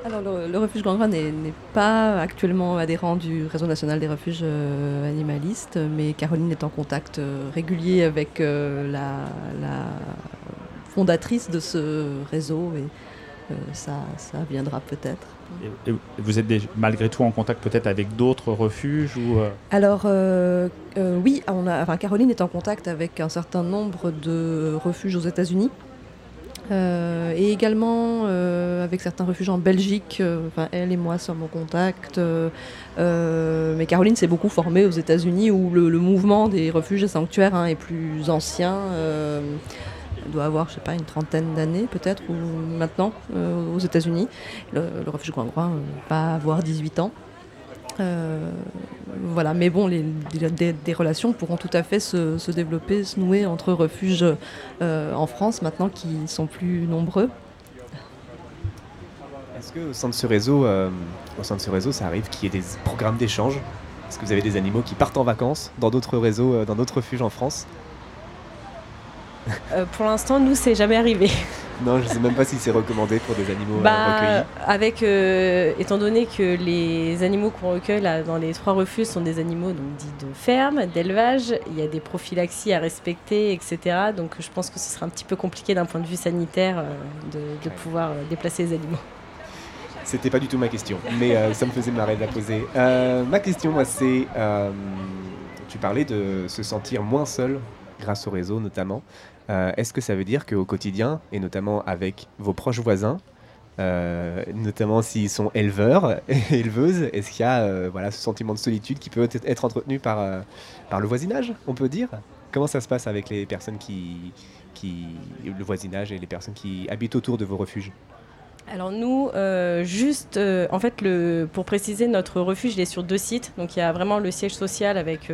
Alors, le, refuge Grand n'est pas actuellement adhérent du réseau national des refuges animalistes, mais Caroline est en contact régulier avec la, fondatrice de ce réseau et euh, ça, ça viendra peut-être. Et, vous êtes malgré tout en contact peut-être avec d'autres refuges ou Alors oui, on a, enfin, Caroline est en contact avec un certain nombre de refuges aux États-Unis. Euh, et également euh, avec certains refuges en Belgique. Euh, elle et moi sommes en contact. mais Caroline s'est beaucoup formée aux États-Unis où le, mouvement des refuges et sanctuaires hein, est plus ancien. elle doit avoir, je sais pas, une trentaine d'années peut-être, ou maintenant aux États-Unis. Le, refuge Grand Groin va avoir 18 ans. Euh, voilà, mais bon, les, des, relations pourront tout à fait se, développer, se nouer entre refuges euh, en France maintenant qui sont plus nombreux. Est-ce qu'au sein de ce réseau, euh, au sein de ce réseau, ça arrive qu'il y ait des programmes d'échange? Est-ce que vous avez des animaux qui partent en vacances dans d'autres réseaux, dans d'autres refuges en France? Pour l'instant, nous, c'est jamais arrivé. [LAUGHS] Non, je ne sais même pas si c'est recommandé pour des animaux euh, bah, recueillis. Avec, euh, étant donné que les animaux qu'on recueille là, dans les trois refuges sont des animaux donc, dits de ferme, d'élevage, il y a des prophylaxies à respecter, etc. Donc je pense que ce sera un petit peu compliqué d'un point de vue sanitaire euh, de, pouvoir déplacer les animaux. C'était pas du tout ma question, mais ça me faisait marrer de la poser. ma question, moi, c'est tu parlais de se sentir moins seul grâce au réseau notamment. Euh, est-ce que ça veut dire qu'au quotidien, et notamment avec vos proches voisins, euh, notamment s'ils sont éleveurs [LAUGHS] et éleveuses, est-ce qu'il y a euh, voilà, ce sentiment de solitude qui peut être entretenu par, par le voisinage, on peut dire? Comment ça se passe avec les personnes qui, qui. le voisinage et les personnes qui habitent autour de vos refuges? Alors nous, juste, en fait, le, pour préciser, notre refuge il est sur deux sites. Donc il y a vraiment le siège social avec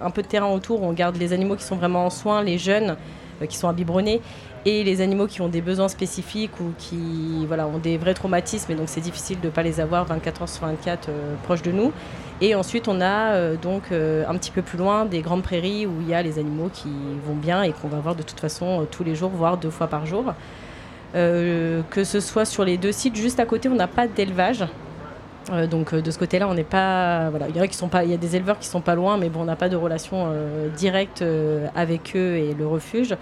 un peu de terrain autour où on garde les animaux qui sont vraiment en soins, les jeunes qui sont à biberonner et les animaux qui ont des besoins spécifiques ou qui voilà, ont des vrais traumatismes et donc c'est difficile de ne pas les avoir 24 heures sur 24 euh, proches de nous. Et ensuite on a euh, donc un petit peu plus loin des grandes prairies où il y a les animaux qui vont bien et qu'on va voir de toute façon tous les jours, voire deux fois par jour. que ce soit sur les deux sites, juste à côté on n'a pas d'élevage. Donc de ce côté-là, on n'est pas. Voilà, il y a qui sont pas. Des éleveurs qui sont pas loin, mais bon, on n'a pas de relation directe avec eux et le refuge.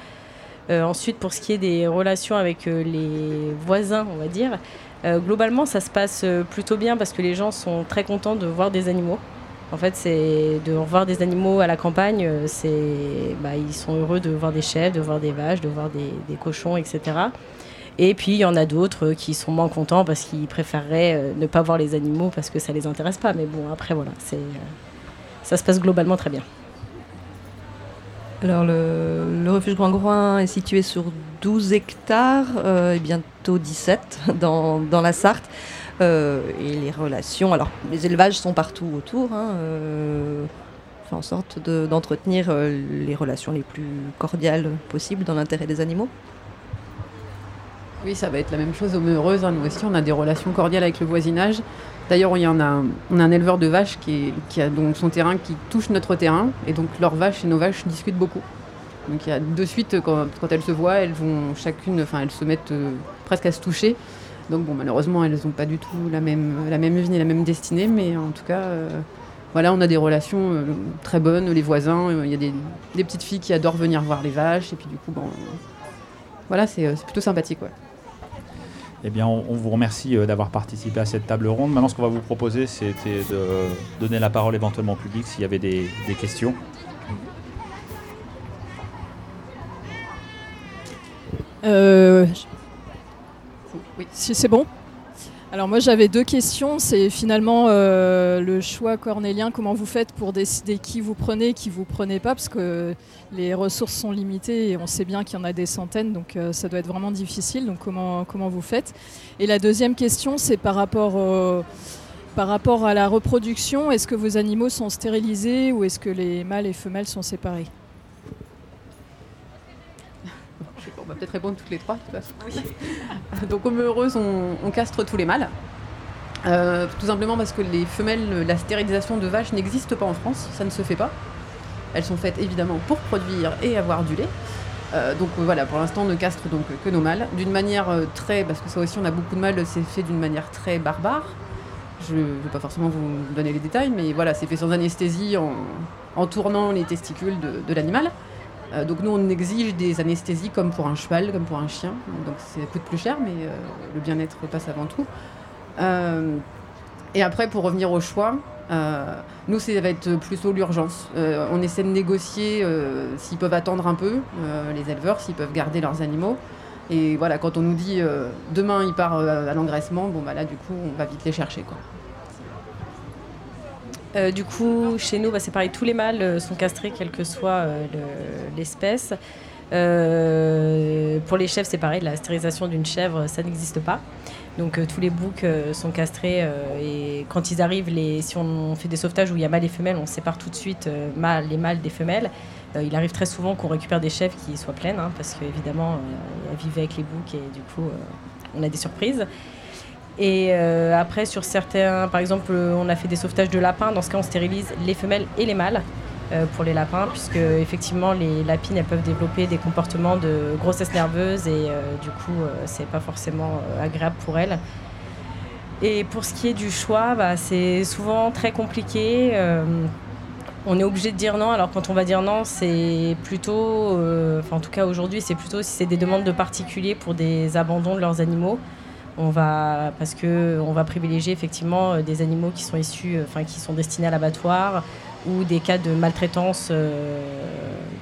Euh, ensuite, pour ce qui est des relations avec euh, les voisins, on va dire, euh, globalement, ça se passe plutôt bien parce que les gens sont très contents de voir des animaux. En fait, c'est de voir des animaux à la campagne, c'est, bah, ils sont heureux de voir des chèvres, de voir des vaches, de voir des, cochons, etc. Et puis il y en a d'autres qui sont moins contents parce qu'ils préféreraient ne pas voir les animaux parce que ça les intéresse pas. Mais bon, après voilà, c'est, ça se passe globalement très bien. Alors le, refuge Grand Groin est situé sur 12 hectares euh, et bientôt 17 [LAUGHS] dans, la Sarthe. Euh, et les relations, alors les élevages sont partout autour, hein, euh, fait en sorte d'entretenir les relations les plus cordiales possibles dans l'intérêt des animaux. Oui, ça va être la même chose aux Meureuses. Hein. Nous aussi, on a des relations cordiales avec le voisinage. D'ailleurs, on a un éleveur de vaches qui, a donc son terrain qui touche notre terrain. Et donc, leurs vaches et nos vaches discutent beaucoup. Donc, de suite, quand, elles se voient, elles vont chacune, enfin, elles se mettent euh, presque à se toucher. Donc, bon, malheureusement, elles n'ont pas du tout la même, la même vie ni la même destinée. Mais en tout cas, euh, voilà, on a des relations euh, très bonnes, les voisins. Il y a des, petites filles qui adorent venir voir les vaches. Et puis, du coup, bon, voilà, c'est plutôt sympathique. Ouais. Eh bien, on, vous remercie euh, d'avoir participé à cette table ronde. Maintenant, ce qu'on va vous proposer, c'était de donner la parole éventuellement au public s'il y avait des, questions. Euh, oui. C'est bon? Alors moi j'avais deux questions. C'est finalement euh, le choix cornélien. Comment vous faites pour décider qui vous prenez, qui vous prenez pas, parce que les ressources sont limitées et on sait bien qu'il y en a des centaines, donc euh, ça doit être vraiment difficile. Donc comment comment vous faites? Et la deuxième question, c'est par rapport par rapport à la reproduction. Est-ce que vos animaux sont stérilisés ou est-ce que les mâles et femelles sont séparés? On va peut-être répondre toutes les trois, de toute façon. [LAUGHS] Donc, comme heureuse, on, castre tous les mâles. Euh, tout simplement parce que les femelles, la stérilisation de vaches n'existe pas en France, ça ne se fait pas. Elles sont faites évidemment pour produire et avoir du lait. Euh, donc voilà, pour l'instant, on ne castre donc que nos mâles. D'une manière euh, très, parce que ça aussi, on a beaucoup de mâles, c'est fait d'une manière très barbare. Je ne vais pas forcément vous donner les détails, mais voilà, c'est fait sans anesthésie, en, tournant les testicules de l'animal. Euh, donc nous, on exige des anesthésies comme pour un cheval, comme pour un chien. Donc ça coûte plus cher, mais euh, le bien-être passe avant tout. et après, pour revenir au choix, nous, ça va être plutôt l'urgence. on essaie de négocier s'ils peuvent attendre un peu, les éleveurs, s'ils peuvent garder leurs animaux. Et voilà, quand on nous dit demain il part à l'engraissement, bon bah là du coup on va vite les chercher quoi. Euh, du coup, chez nous, bah, c'est pareil, tous les mâles euh, sont castrés, quelle que soit euh, l'espèce. pour les chèvres, c'est pareil, la stérilisation d'une chèvre, ça n'existe pas. Donc tous les boucs sont castrés et quand ils arrivent, si on fait des sauvetages où il y a mâles et femelles, on sépare tout de suite les mâles des femelles. il arrive très souvent qu'on récupère des chèvres qui soient pleines, hein, parce qu'évidemment, elles vivent avec les boucs et du coup, on a des surprises. Et euh, après, sur certains, par exemple, euh, on a fait des sauvetages de lapins. Dans ce cas, on stérilise les femelles et les mâles euh, pour les lapins, puisque effectivement, les lapines elles peuvent développer des comportements de grossesse nerveuse et du coup, c'est pas forcément agréable pour elles. Et pour ce qui est du choix, bah, c'est souvent très compliqué. on est obligé de dire non. Alors quand on va dire non, c'est plutôt, enfin en tout cas aujourd'hui, c'est plutôt si c'est des demandes de particuliers pour des abandons de leurs animaux on va parce que on va privilégier effectivement euh, des animaux qui sont issus, euh, enfin qui sont destinés à l'abattoir ou des cas de maltraitance, euh,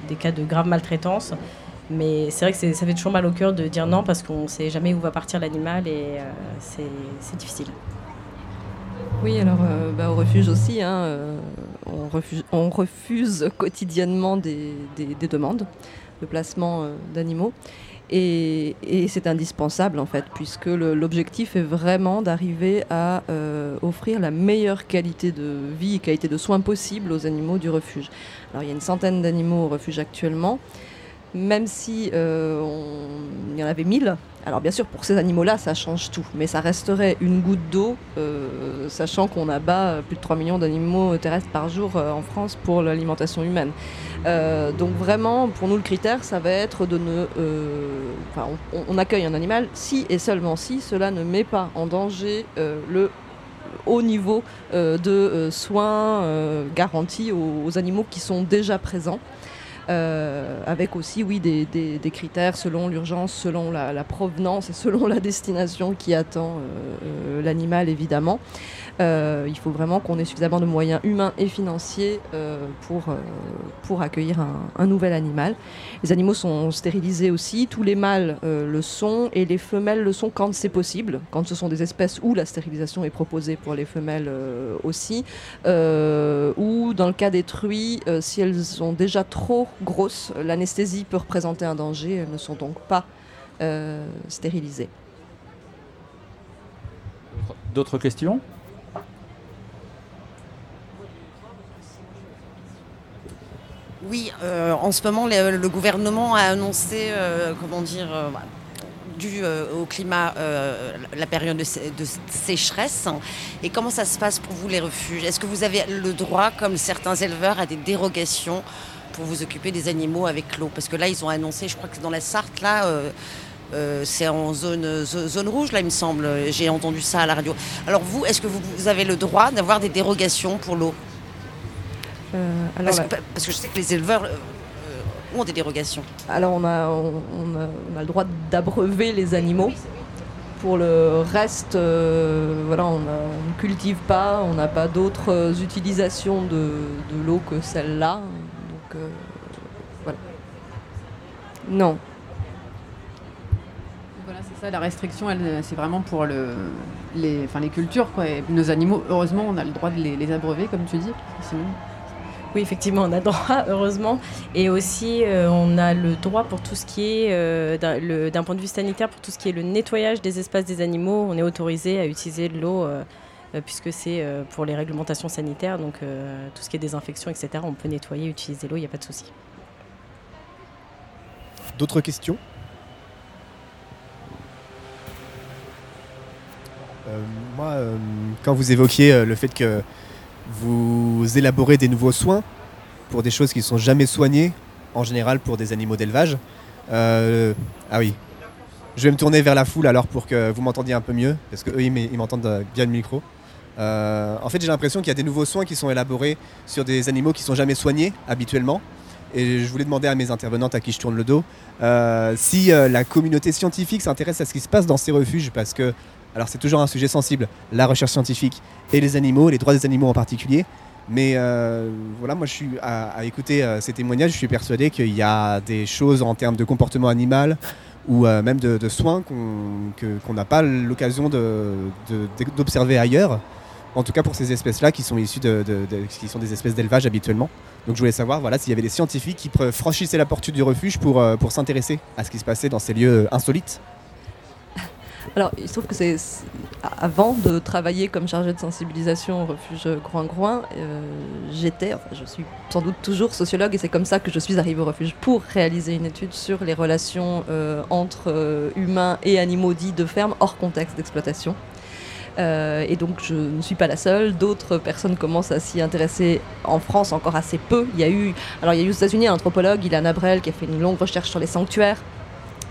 des cas de grave maltraitance. Mais c'est vrai que ça fait toujours mal au cœur de dire non parce qu'on ne sait jamais où va partir l'animal et c'est difficile. Oui, alors bah, au refuge aussi, hein, on, refuse, quotidiennement des demandes de placement d'animaux. Et, c'est indispensable en fait, puisque l'objectif est vraiment d'arriver à euh, offrir la meilleure qualité de vie et qualité de soins possible aux animaux du refuge. Alors il y a une centaine d'animaux au refuge actuellement même si euh, il y en avait 1000. Alors bien sûr, pour ces animaux-là, ça change tout, mais ça resterait une goutte d'eau, euh, sachant qu'on abat plus de 3 millions d'animaux terrestres par jour euh, en France pour l'alimentation humaine. donc vraiment, pour nous, le critère, ça va être de ne... Enfin, on, accueille un animal si et seulement si cela ne met pas en danger le haut niveau de soins garantis aux, animaux qui sont déjà présents. Euh, avec aussi oui, des, critères selon l'urgence, selon la, provenance et selon la destination qui attend euh, euh, l'animal évidemment. Euh, il faut vraiment qu'on ait suffisamment de moyens humains et financiers euh, pour, euh, pour accueillir un, nouvel animal. Les animaux sont stérilisés aussi, tous les mâles le sont et les femelles le sont quand c'est possible, quand ce sont des espèces où la stérilisation est proposée pour les femelles aussi, ou dans le cas des truies, si elles sont déjà trop grosses, l'anesthésie peut représenter un danger, elles ne sont donc pas stérilisées. D'autres questions? Oui, euh, en ce moment, le, gouvernement a annoncé, euh, comment dire, euh, dû au climat, la période de, sécheresse. Et comment ça se passe pour vous, les refuges? Est-ce que vous avez le droit, comme certains éleveurs, à des dérogations pour vous occuper des animaux avec l'eau? Parce que là, ils ont annoncé, je crois que dans la Sarthe, là, c'est en zone, zone rouge, là, il me semble. J'ai entendu ça à la radio. Alors vous, est-ce que vous avez le droit d'avoir des dérogations pour l'eau? Euh, parce, que, je sais que les éleveurs euh, ont des dérogations. Alors on a, on, a, le droit d'abreuver les animaux. Pour le reste, euh, voilà, on ne cultive pas, on n'a pas d'autres utilisations de, l'eau que celle-là. Donc voilà. Non. Voilà, c'est ça, la restriction, c'est vraiment pour le, les, enfin, les cultures. Quoi. nos animaux, heureusement, on a le droit de les, les abreuver, comme tu dis. Sinon... Oui, effectivement, on a droit, [LAUGHS] heureusement. Et aussi, euh, on a le droit pour tout ce qui est, euh, d'un point de vue sanitaire, pour tout ce qui est le nettoyage des espaces des animaux. On est autorisé à utiliser de l'eau, euh, puisque c'est pour les réglementations sanitaires. Donc, tout ce qui est désinfection, etc., on peut nettoyer, utiliser l'eau, il n'y a pas de souci. D'autres questions? Moi, quand vous évoquiez le fait que vous élaborez des nouveaux soins pour des choses qui ne sont jamais soignées, en général pour des animaux d'élevage. Euh, ah oui, je vais me tourner vers la foule alors pour que vous m'entendiez un peu mieux, parce qu'eux ils m'entendent bien le micro. Euh, en fait, j'ai l'impression qu'il y a des nouveaux soins qui sont élaborés sur des animaux qui ne sont jamais soignés habituellement. Et je voulais demander à mes intervenantes à qui je tourne le dos euh, si la communauté scientifique s'intéresse à ce qui se passe dans ces refuges, parce que Alors c'est toujours un sujet sensible, la recherche scientifique et les animaux, les droits des animaux en particulier. Mais euh, voilà, moi je suis à, écouter euh, ces témoignages, je suis persuadé qu'il y a des choses en termes de comportement animal ou euh, même de, soins qu'on n'a pas l'occasion d'observer ailleurs. En tout cas pour ces espèces-là qui sont issues de, qui sont des espèces d'élevage habituellement. Donc je voulais savoir voilà, s'il y avait des scientifiques qui franchissaient la porte du refuge pour, pour s'intéresser à ce qui se passait dans ces lieux insolites. Alors, il se trouve que c'est avant de travailler comme chargée de sensibilisation au refuge Groin-Groin, euh, j'étais, je suis sans doute toujours sociologue et c'est comme ça que je suis arrivée au refuge pour réaliser une étude sur les relations euh, entre euh, humains et animaux dits de ferme hors contexte d'exploitation. et donc je ne suis pas la seule. D'autres personnes commencent à s'y intéresser en France encore assez peu. Il y a eu, alors il y a eu aux États-Unis un anthropologue, Ilan Abrel, qui a fait une longue recherche sur les sanctuaires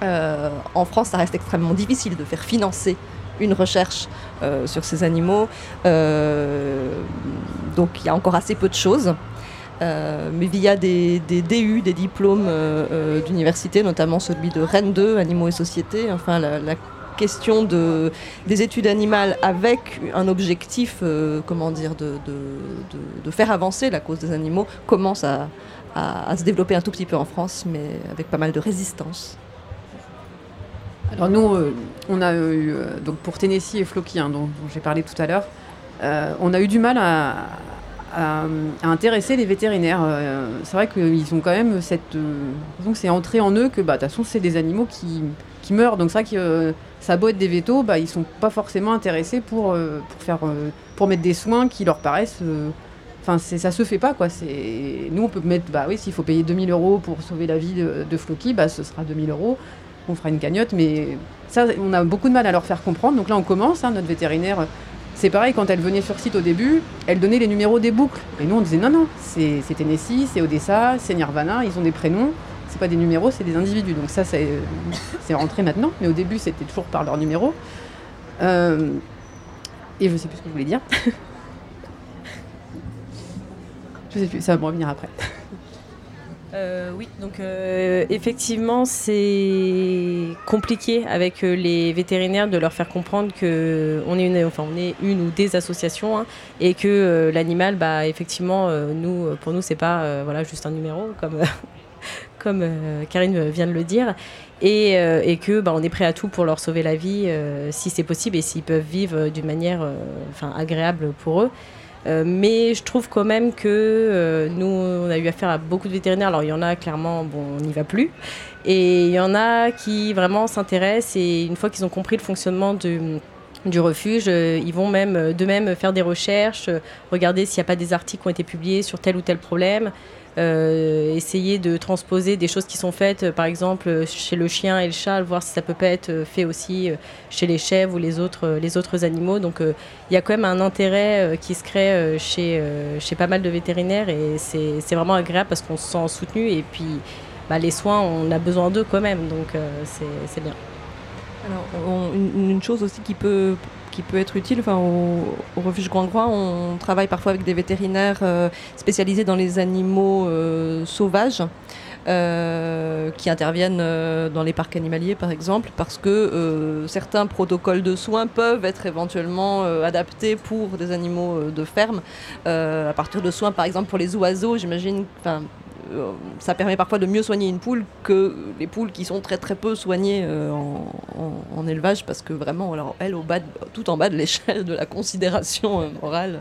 euh, en France, ça reste extrêmement difficile de faire financer une recherche euh, sur ces animaux. Euh, donc il y a encore assez peu de choses. mais via des, DU, des diplômes d'université, notamment celui de Rennes 2, Animaux et Société, enfin la, question de, des études animales avec un objectif, comment dire, de, faire avancer la cause des animaux commence à, se développer un tout petit peu en France, mais avec pas mal de résistance. Alors nous, euh, on a eu, euh, donc pour Tennessee et Floki, hein, dont, j'ai parlé tout à l'heure, euh, on a eu du mal à, intéresser les vétérinaires. c'est vrai qu'ils ont quand même cette... donc c'est entré en eux que bah, de toute façon c'est des animaux qui, meurent. Donc c'est vrai que ça beau être des vétos, bah, ils sont pas forcément intéressés pour, faire, pour mettre des soins qui leur paraissent... Enfin, ça se fait pas, quoi. Nous, on peut mettre, bah oui, s'il faut payer 2000 euros pour sauver la vie de, de Floki, bah, ce sera 2000 euros on fera une cagnotte, mais ça, on a beaucoup de mal à leur faire comprendre. Donc là, on commence, hein, notre vétérinaire. C'est pareil, quand elle venait sur site au début, elle donnait les numéros des boucles. Et nous, on disait non, non, c'est Tennessee, c'est Odessa, c'est Nirvana, ils ont des prénoms, c'est pas des numéros, c'est des individus. Donc ça, c'est rentré maintenant, mais au début, c'était toujours par leur numéro. Euh, et je sais plus ce que je voulais dire. [LAUGHS] je sais plus, ça va me revenir après. [LAUGHS] Euh, oui, donc euh, effectivement, c'est compliqué avec euh, les vétérinaires de leur faire comprendre que on est une, enfin, est une ou des associations hein, et que l'animal, bah, effectivement, nous, pour nous, c'est pas voilà juste un numéro comme [LAUGHS] comme Karine vient de le dire, et, et que bah, on est prêt à tout pour leur sauver la vie si c'est possible et s'ils peuvent vivre d'une manière, agréable pour eux. Euh, mais je trouve quand même que euh, nous, on a eu affaire à beaucoup de vétérinaires. Alors, il y en a clairement, bon, on n'y va plus. Et il y en a qui vraiment s'intéressent et une fois qu'ils ont compris le fonctionnement du refuge. Euh, ils vont même de même faire des recherches, regarder s'il n'y a pas des articles qui ont été publiés sur tel ou tel problème. Euh, essayer de transposer des choses qui sont faites, euh, par exemple chez le chien et le chat, voir si ça peut pas être fait aussi euh, chez les chèvres ou les autres, les autres animaux. Donc il y a quand même un intérêt qui se crée chez, chez pas mal de vétérinaires et c'est vraiment agréable parce qu'on se sent soutenu et puis bah, les soins, on a besoin d'eux quand même, donc c'est bien. Alors, une, chose aussi qui peut être utile. Au, refuge Grand Croix, on travaille parfois avec des vétérinaires euh, spécialisés dans les animaux euh, sauvages. Euh, qui interviennent dans les parcs animaliers par exemple parce que certains protocoles de soins peuvent être éventuellement adaptés pour des animaux de ferme à partir de soins par exemple pour les oiseaux j'imagine ça permet parfois de mieux soigner une poule que les poules qui sont très peu soignées euh, en, élevage parce que vraiment, alors, elle, au bas tout en bas de l'échelle de la considération euh, morale,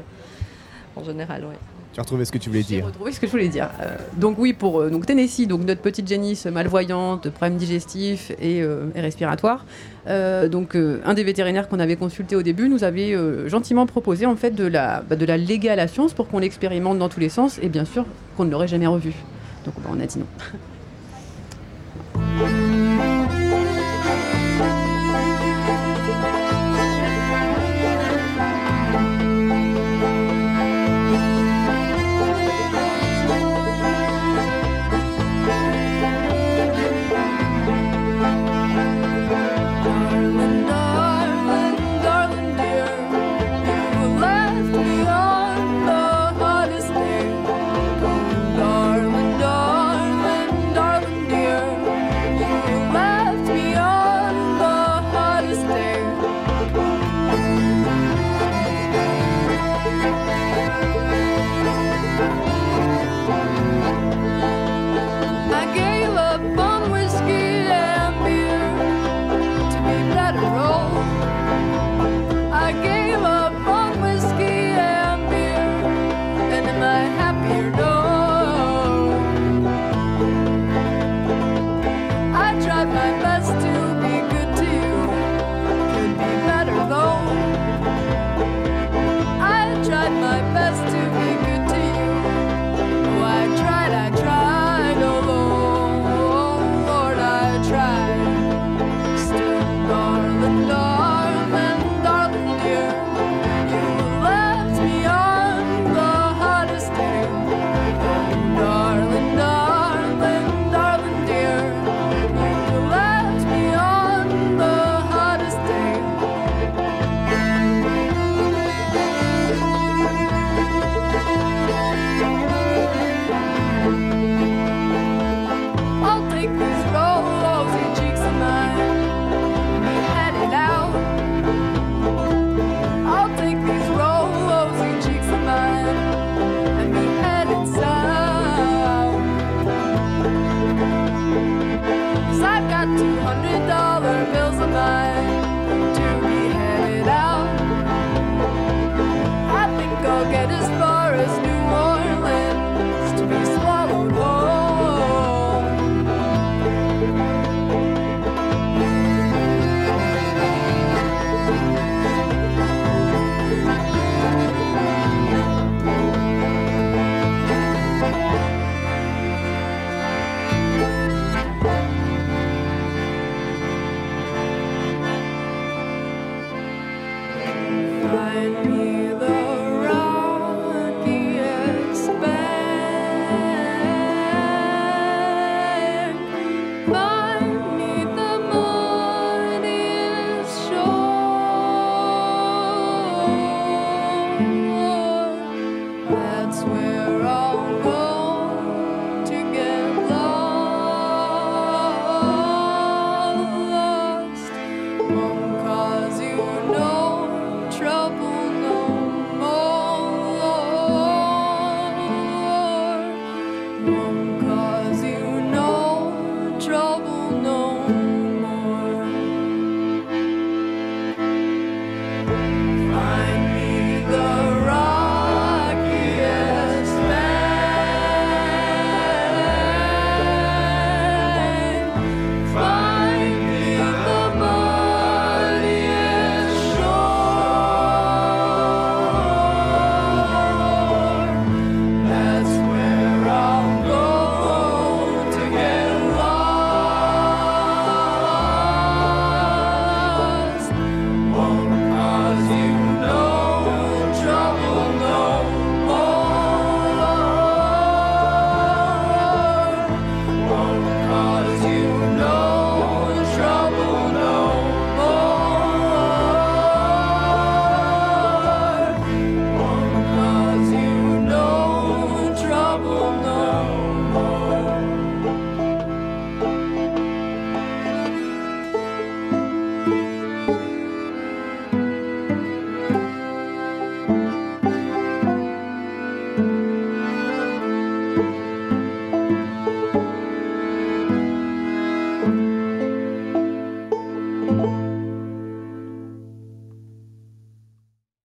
en général. Tu as retrouvé ce que tu voulais dire. J'ai retrouvé ce que je voulais dire. donc oui, pour donc Tennessee, donc notre petite génisse malvoyante, problème digestif et, et respiratoire. donc un des vétérinaires qu'on avait consulté au début nous avait gentiment proposé en fait de la, bah, de la léguer à la science pour qu'on l'expérimente dans tous les sens et bien sûr qu'on ne l'aurait jamais revu. Donc on a dit non. [LAUGHS]